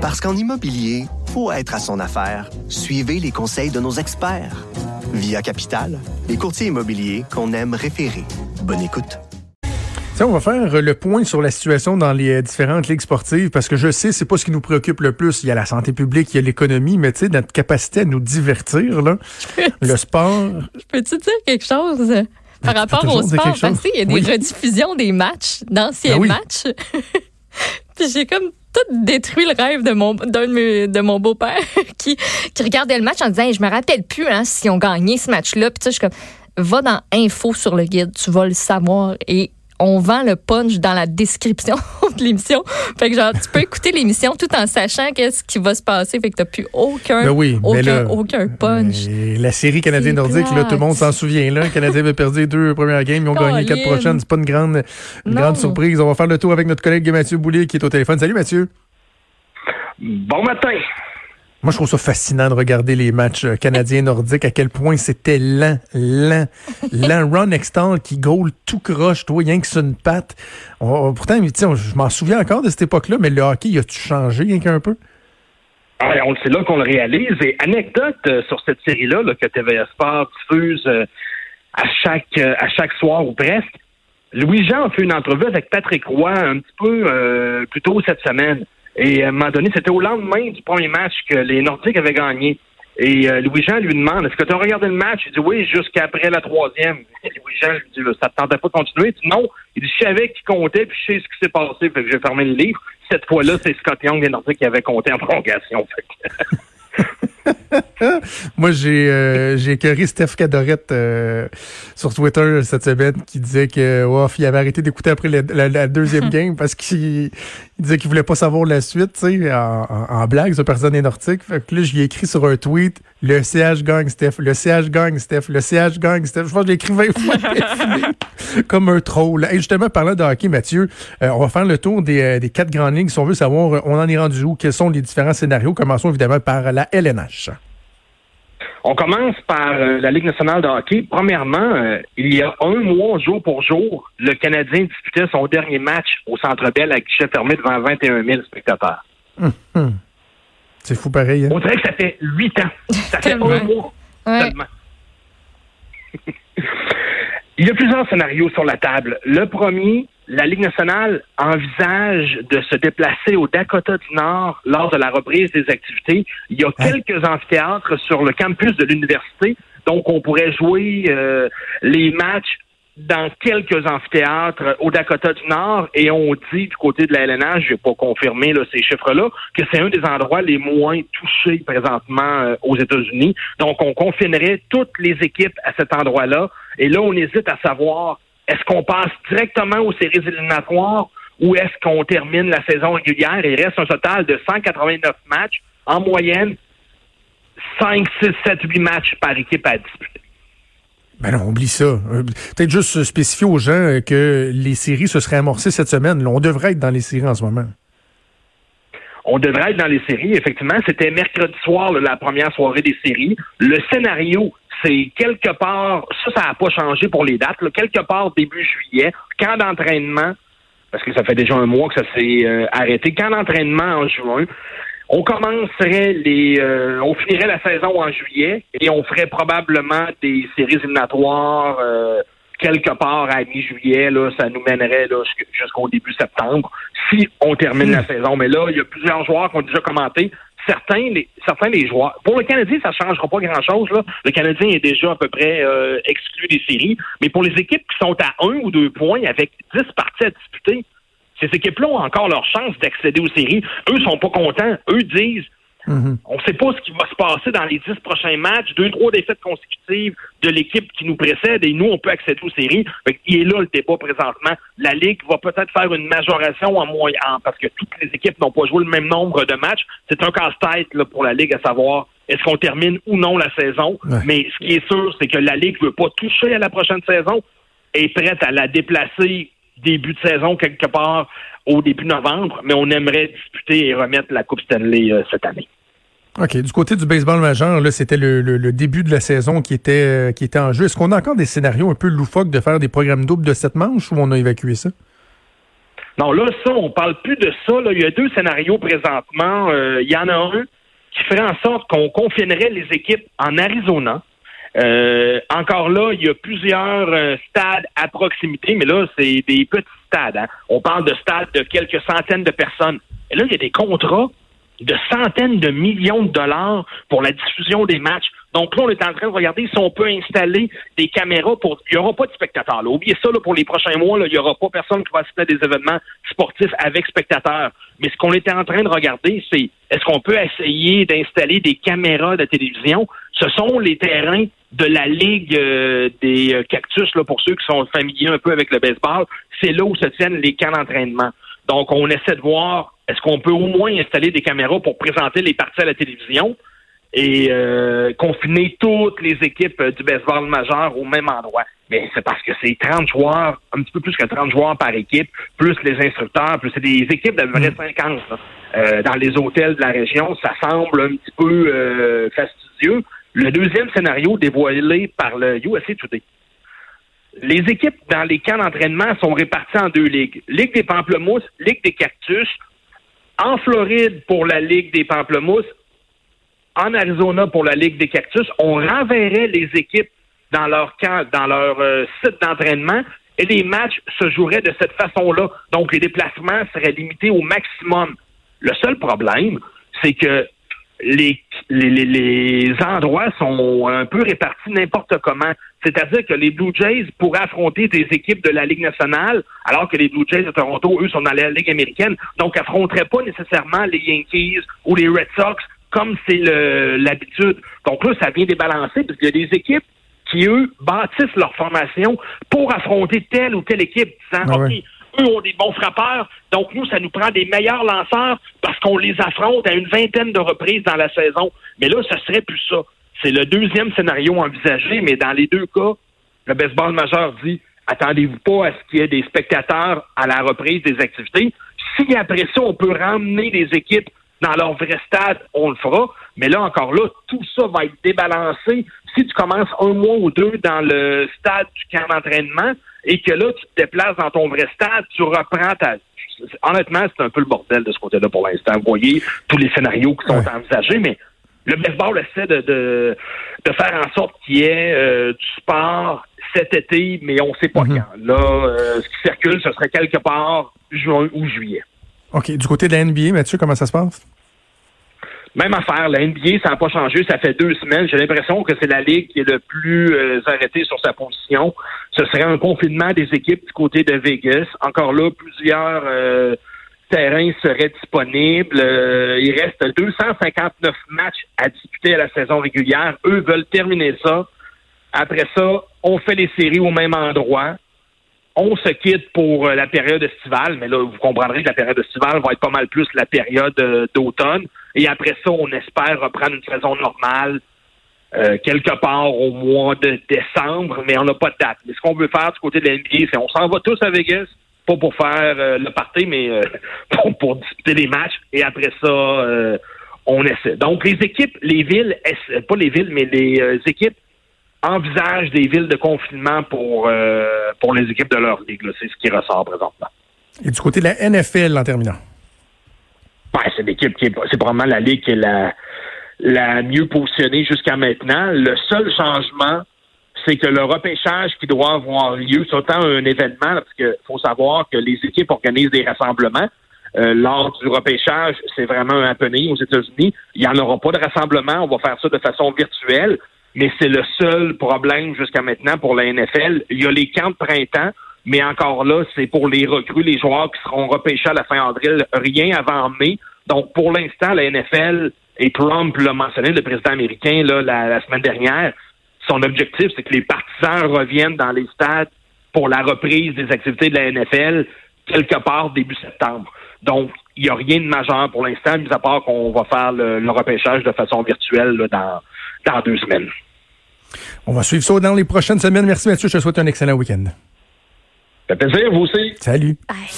Parce qu'en immobilier, faut être à son affaire. Suivez les conseils de nos experts. Via Capital, les courtiers immobiliers qu'on aime référer. Bonne écoute. Tiens, on va faire le point sur la situation dans les euh, différentes ligues sportives parce que je sais, c'est pas ce qui nous préoccupe le plus. Il y a la santé publique, il y a l'économie, mais tu sais, notre capacité à nous divertir, là, le sport. Je peux-tu dire quelque chose? Par tu peux rapport au sport, parce qu'il y a des Oui. rediffusions des matchs, d'anciens Ben oui. matchs. Puis j'ai comme tout détruit le rêve de mon d'un de, mes- de mon beau-père qui, regardait le match en disant je me rappelle plus hein, si on gagné ce match-là. Puis tu je suis comme va dans info sur le guide, tu vas le savoir et on vend le punch dans la description de l'émission. Fait que genre tu peux écouter l'émission tout en sachant qu'est-ce qui va se passer. Fait que t'as plus aucun Ben oui, mais aucun, là, aucun punch. La série canadienne C'est nordique, là, tout le monde s'en souvient. Là. Le Canadien avait perdu les deux premières games, ils ont gagné quatre prochaines. C'est pas une grande, une Non. grande surprise. On va faire le tour avec notre collègue Mathieu Boulet qui est au téléphone. Salut Mathieu. Bon matin. Moi, je trouve ça fascinant de regarder les matchs euh, canadiens nordiques, à quel point c'était lent, lent, lent. Ron Extall qui goal tout croche, toi, rien que sur une patte. On- pourtant, tu sais, on- je m'en souviens encore de cette époque-là, mais le hockey, a-tu changé rien qu'un peu? Ah, on le sait là qu'on le réalise. Et anecdote euh, sur cette série-là là, que TVA Sport diffuse euh, à chaque euh, à chaque soir ou presque. Louis-Jean a fait une entrevue avec Patrick Roy un petit peu euh, plus tôt cette semaine. Et à un moment donné, c'était au lendemain du premier match que les Nordiques avaient gagné. Et euh, Louis-Jean lui demande Est-ce que tu as regardé le match? Il dit Oui, jusqu'après la troisième. Et Louis-Jean lui dit Ça te tentait pas de continuer? Il dit Non. Il dit Je savais qui comptait, puis je sais ce qui s'est passé, fait que j'ai fermé le livre. Cette fois-là, c'est Scott Young des Nordiques qui avait compté en prolongation. Fait que- Moi, j'ai euh, j'ai écœuré Steph Cadorette euh, sur Twitter cette semaine qui disait que ouf, il avait arrêté d'écouter après la, la- la deuxième game parce qu'il il disait qu'il voulait pas savoir la suite, tu sais, en, en, en blague, ce personne est nordique. Fait que là, j'y ai écrit sur un tweet le CH gagne, Steph, le CH gagne, Steph, le CH gagne, Steph. Je pense que je l'ai écrit 20 fois comme un troll. Et justement, parlant de hockey, Mathieu, euh, on va faire le tour des, euh, des quatre grandes lignes si on veut savoir euh, on en est rendu où, quels sont les différents scénarios? Commençons évidemment par la LNH. On commence par euh, la Ligue nationale de hockey. Premièrement, euh, il y a un mois, jour pour jour, le Canadien disputait son dernier match au Centre Bell à guichet fermé devant 21 000 spectateurs. Hum. C'est fou pareil. Hein? On dirait que ça fait huit ans. Ça fait un mois Ouais. seulement. Il y a plusieurs scénarios sur la table. Le premier, la Ligue nationale envisage de se déplacer au Dakota du Nord lors de la reprise des activités. Il y a quelques amphithéâtres sur le campus de l'université, donc on pourrait jouer euh, les matchs dans quelques amphithéâtres au Dakota du Nord et on dit du côté de la LNH, je vais pas confirmer là, ces chiffres-là, que c'est un des endroits les moins touchés présentement euh, aux États-Unis. Donc on confinerait toutes les équipes à cet endroit-là et là on hésite à savoir est-ce qu'on passe directement aux séries éliminatoires ou est-ce qu'on termine la saison régulière? Et il reste un total de 189 matchs en moyenne 5, 6, 7, 8 matchs par équipe à disputer. Ben non, oublie ça. Euh, Peut-être juste spécifier aux gens euh, que les séries se seraient amorcées cette semaine. On devrait être dans les séries en ce moment. On devrait être dans les séries, effectivement. C'était mercredi soir, la première soirée des séries. Le scénario, c'est quelque part, ça, ça n'a pas changé pour les dates, là, quelque part début juillet, camp d'entraînement, parce que ça fait déjà un mois que ça s'est euh, arrêté, camp d'entraînement en juin. On commencerait les, euh, on finirait la saison en juillet et on ferait probablement des séries éliminatoires euh, quelque part à mi-juillet. Là, ça nous mènerait là, jusqu- jusqu'au début septembre si on termine la saison. Mais là, il y a plusieurs joueurs qui ont déjà commenté. Certains, les, certains des joueurs. Pour le Canadien, ça ne changera pas grand-chose. Le Canadien est déjà à peu près euh, exclu des séries. Mais pour les équipes qui sont à un ou deux points avec dix parties à disputer, ces équipes-là ont encore leur chance d'accéder aux séries. Eux sont pas contents. Eux disent On ne sait pas ce qui va se passer dans les dix prochains matchs, deux, trois défaites consécutives de l'équipe qui nous précède et nous, on peut accéder aux séries. Fait il est là le débat présentement. La Ligue va peut-être faire une majoration en moyen parce que toutes les équipes n'ont pas joué le même nombre de matchs. C'est un casse-tête là, pour la Ligue à savoir est-ce qu'on termine ou non la saison. Ouais. Mais ce qui est sûr, c'est que la Ligue ne veut pas toucher à la prochaine saison, est prête à la déplacer début de saison quelque part au début novembre, mais on aimerait disputer et remettre la Coupe Stanley euh, cette année. OK. Du côté du baseball majeur, là, c'était le, début de la saison qui était, euh, qui était en jeu. Est-ce qu'on a encore des scénarios un peu loufoques de faire des programmes doubles de sept manches ou on a évacué ça? Non, là, ça, on parle plus de ça. Il y a deux scénarios présentement. Euh, il y en a un qui ferait en sorte qu'on confinerait les équipes en Arizona. Euh, encore là, il y a plusieurs stades à proximité, mais là, c'est des petits stades. Hein. On parle de stades de quelques centaines de personnes. Et là, il y a des contrats de centaines de millions de dollars pour la diffusion des matchs. Donc là, on est en train de regarder si on peut installer des caméras pour. Il n'y aura pas de spectateurs. Là. Oubliez ça là, pour les prochains mois. Il n'y aura pas personne qui va assister à des événements sportifs avec spectateurs. Mais ce qu'on était en train de regarder, c'est est-ce qu'on peut essayer d'installer des caméras de télévision? Ce sont les terrains de la Ligue euh, des euh, cactus, là, pour ceux qui sont familiers un peu avec le baseball. C'est là où se tiennent les camps d'entraînement. Donc, on essaie de voir est-ce qu'on peut au moins installer des caméras pour présenter les parties à la télévision et euh, confiner toutes les équipes du baseball majeur au même endroit. Mais c'est parce que c'est 30 joueurs, un petit peu plus que 30 joueurs par équipe, plus les instructeurs, plus c'est des équipes d'à peu près 50 euh, dans les hôtels de la région. Ça semble un petit peu euh, fastidieux. Le deuxième scénario dévoilé par le USA Today. Les équipes dans les camps d'entraînement sont réparties en deux ligues. Ligue des Pamplemousses, Ligue des Cactus, en Floride pour la Ligue des Pamplemousses, en Arizona pour la Ligue des Cactus, on renverrait les équipes dans leur camp, dans leur euh, site d'entraînement, et les matchs se joueraient de cette façon-là. Donc, les déplacements seraient limités au maximum. Le seul problème, c'est que les, les, les, endroits sont un peu répartis n'importe comment. C'est-à-dire que les Blue Jays pourraient affronter des équipes de la Ligue nationale, alors que les Blue Jays de Toronto, eux, sont dans la Ligue américaine, donc affronteraient pas nécessairement les Yankees ou les Red Sox comme c'est l'habitude. Donc là, ça vient débalancer parce qu'il y a des équipes qui, eux, bâtissent leur formation pour affronter telle ou telle équipe, disant, ah OK, eux ont des bons frappeurs, donc nous, ça nous prend des meilleurs lanceurs parce qu'on les affronte à une vingtaine de reprises dans la saison. Mais là, ce serait plus ça. C'est le deuxième scénario envisagé, mais dans les deux cas, le baseball majeur dit attendez-vous pas à ce qu'il y ait des spectateurs à la reprise des activités. Si après ça, on peut ramener des équipes dans leur vrai stade, on le fera. Mais là, encore là, tout ça va être débalancé. Si tu commences un mois ou deux dans le stade du camp d'entraînement et que là, tu te déplaces dans ton vrai stade, tu reprends ta... Honnêtement, c'est un peu le bordel de ce côté-là pour l'instant. Vous voyez tous les scénarios qui sont envisagés, mais le baseball essaie de, de, de faire en sorte qu'il y ait euh, du sport cet été, mais on ne sait pas mhm. quand. Là, euh, ce qui circule, ce serait quelque part juin ou juillet. OK. Du côté de la NBA, Mathieu, comment ça se passe? Même affaire, la NBA, ça n'a pas changé. Ça fait deux semaines. J'ai l'impression que c'est la Ligue qui est le plus euh, arrêtée sur sa position. Ce serait un confinement des équipes du côté de Vegas. Encore là, plusieurs euh, terrains seraient disponibles. Euh, il reste 259 matchs à disputer à la saison régulière. Eux veulent terminer ça. Après ça, on fait les séries au même endroit on se quitte pour euh, la période estivale, mais là, vous comprendrez que la période estivale va être pas mal plus la période euh, d'automne. Et après ça, on espère reprendre une saison normale euh, quelque part au mois de décembre, mais on n'a pas de date. Mais ce qu'on veut faire du côté de l'NBA, c'est on s'en va tous à Vegas, pas pour faire le party, mais pour, pour, disputer les matchs. Et après ça, on essaie. Donc, les équipes, les villes, pas les villes, mais les équipes envisage des villes de confinement pour, euh, pour les équipes de leur ligue. C'est ce qui ressort présentement. Et du côté de la NFL, en terminant? Ben, c'est l'équipe qui est, c'est probablement la ligue qui est la, la mieux positionnée jusqu'à maintenant. Le seul changement, c'est que le repêchage qui doit avoir lieu, c'est autant un événement, parce qu'il faut savoir que les équipes organisent des rassemblements. Euh, lors du repêchage, c'est vraiment un happening aux États-Unis. Il n'y en aura pas de rassemblement. On va faire ça de façon virtuelle mais c'est le seul problème jusqu'à maintenant pour la NFL. Il y a les camps de printemps, mais encore là, c'est pour les recrues, les joueurs qui seront repêchés à la fin avril, rien avant mai. Donc, pour l'instant, la NFL, et Trump l'a mentionné, le président américain, là, la, semaine dernière, son objectif, c'est que les partisans reviennent dans les stades pour la reprise des activités de la NFL quelque part début septembre. Donc, il n'y a rien de majeur pour l'instant, mis à part qu'on va faire le, repêchage de façon virtuelle dans, dans deux semaines. On va suivre ça dans les prochaines semaines. Merci Mathieu, je te souhaite un excellent week-end. Ça fait plaisir, vous aussi. Salut.